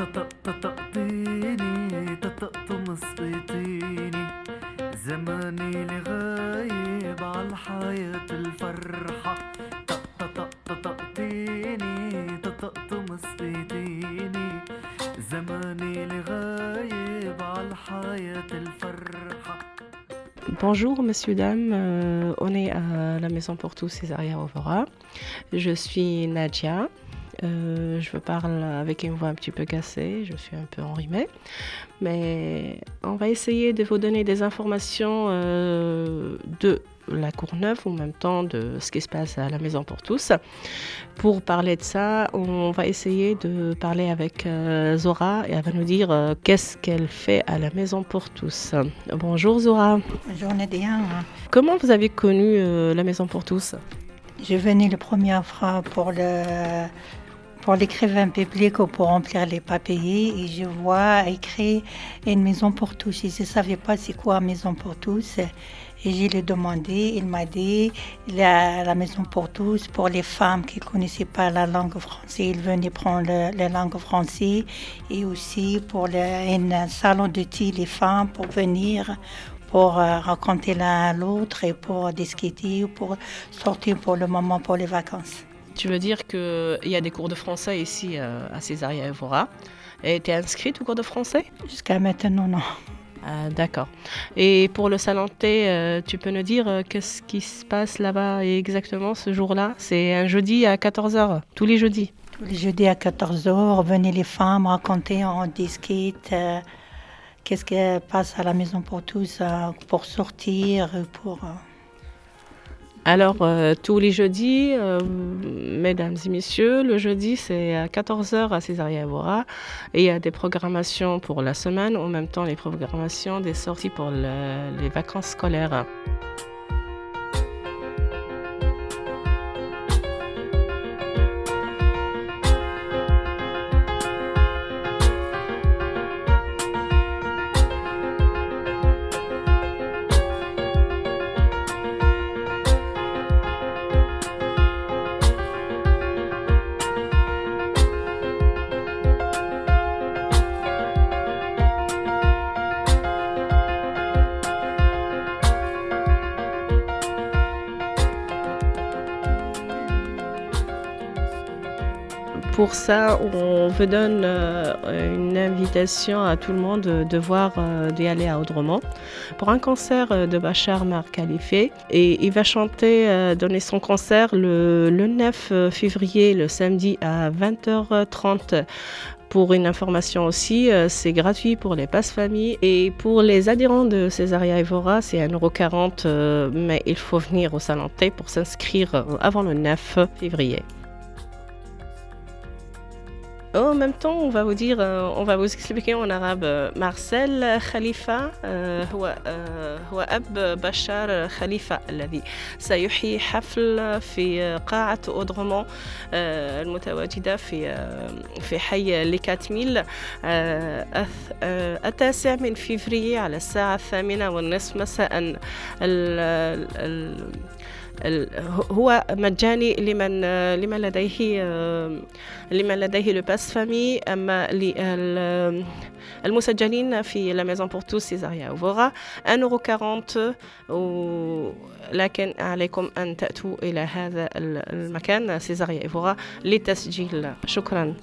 تطقطقتيني تطقطم سقيتيني زماني لغايب عالحياة الفرحة تطقطقتيني تطقطم سقيتيني زماني لغايب عالحياة الفرحة Bonjour, monsieur, dames. Euh, on est à la Maison pour tous Césaria Ovora. Je suis Nadia. Euh, je parle avec une voix un petit peu cassée, je suis un peu enrhumée. Mais on va essayer de vous donner des informations euh, de la Courneuve en même temps de ce qui se passe à la Maison pour tous. Pour parler de ça, on va essayer de parler avec euh, Zora et elle va nous dire qu'est-ce qu'elle fait à la Maison pour tous. Bonjour Zora. Bonjour Nadia. Comment vous avez connu la Maison pour tous? Je venais le premier fois pour le pour l'écrivain public ou pour remplir les papiers et je vois écrit une maison pour tous. Je ne savais pas c'est quoi maison pour tous. Et j'ai lui demandé, il m'a dit la, maison pour tous, pour les femmes qui ne connaissaient pas la langue française, ils venaient prendre la langue française et aussi pour un salon de thé, les femmes pour venir pour euh, raconter l'un à l'autre et pour discuter, pour sortir pour le moment pour les vacances. Tu veux dire qu'il y a des cours de français ici euh, à Césaria Evora. Et tu es inscrite au cours de français? Jusqu'à maintenant, non. Ah, D'accord. Et pour le salon de thé, euh, tu peux nous dire euh, qu'est-ce qui se passe là-bas exactement ce jour-là? C'est un jeudi à 14h, tous les jeudis Tous les jeudis à 14h, venez les femmes raconter, on discute qu'est-ce qui passe à la maison pour tous, pour sortir, pour... Alors, euh, tous les jeudis, euh, mesdames et messieurs, le jeudi, c'est à 14h à Césaria Evora. Et il y a des programmations pour la semaine, en même temps les programmations des sorties pour les vacances scolaires. Pour ça, on vous donne euh, une invitation à tout le monde de voir euh, d'y aller à Audremont pour un concert euh, de Bachar Mar Khalife. Et il va chanter, donner son concert le, 9 février, le samedi à 20h30 pour une information aussi, c'est gratuit pour les passes familles et pour les adhérents de Césaria Evora, c'est 1,40€, mais il faut venir au Salon T pour s'inscrire avant le 9 février. En même temps, on va vous dire, on va vous expliquer en arabe. Marcel Khalifa هو أب بشار خليفة الذي سيحيي حفل في قاعة أودغمون المتواجدة في في حي ليكاتميل التاسع من فيفري على الساعة الثامنة والنصف مساء هو مجاني لمن لمن لديه لمن لديه لو باس فامي أما المسجلين في لا ميزون بور توس سيزاريا اوفورا 1.40 لكن عليكم أن تأتوا إلى هذا المكان سيزاريا ايفورا للتسجيل شكرا.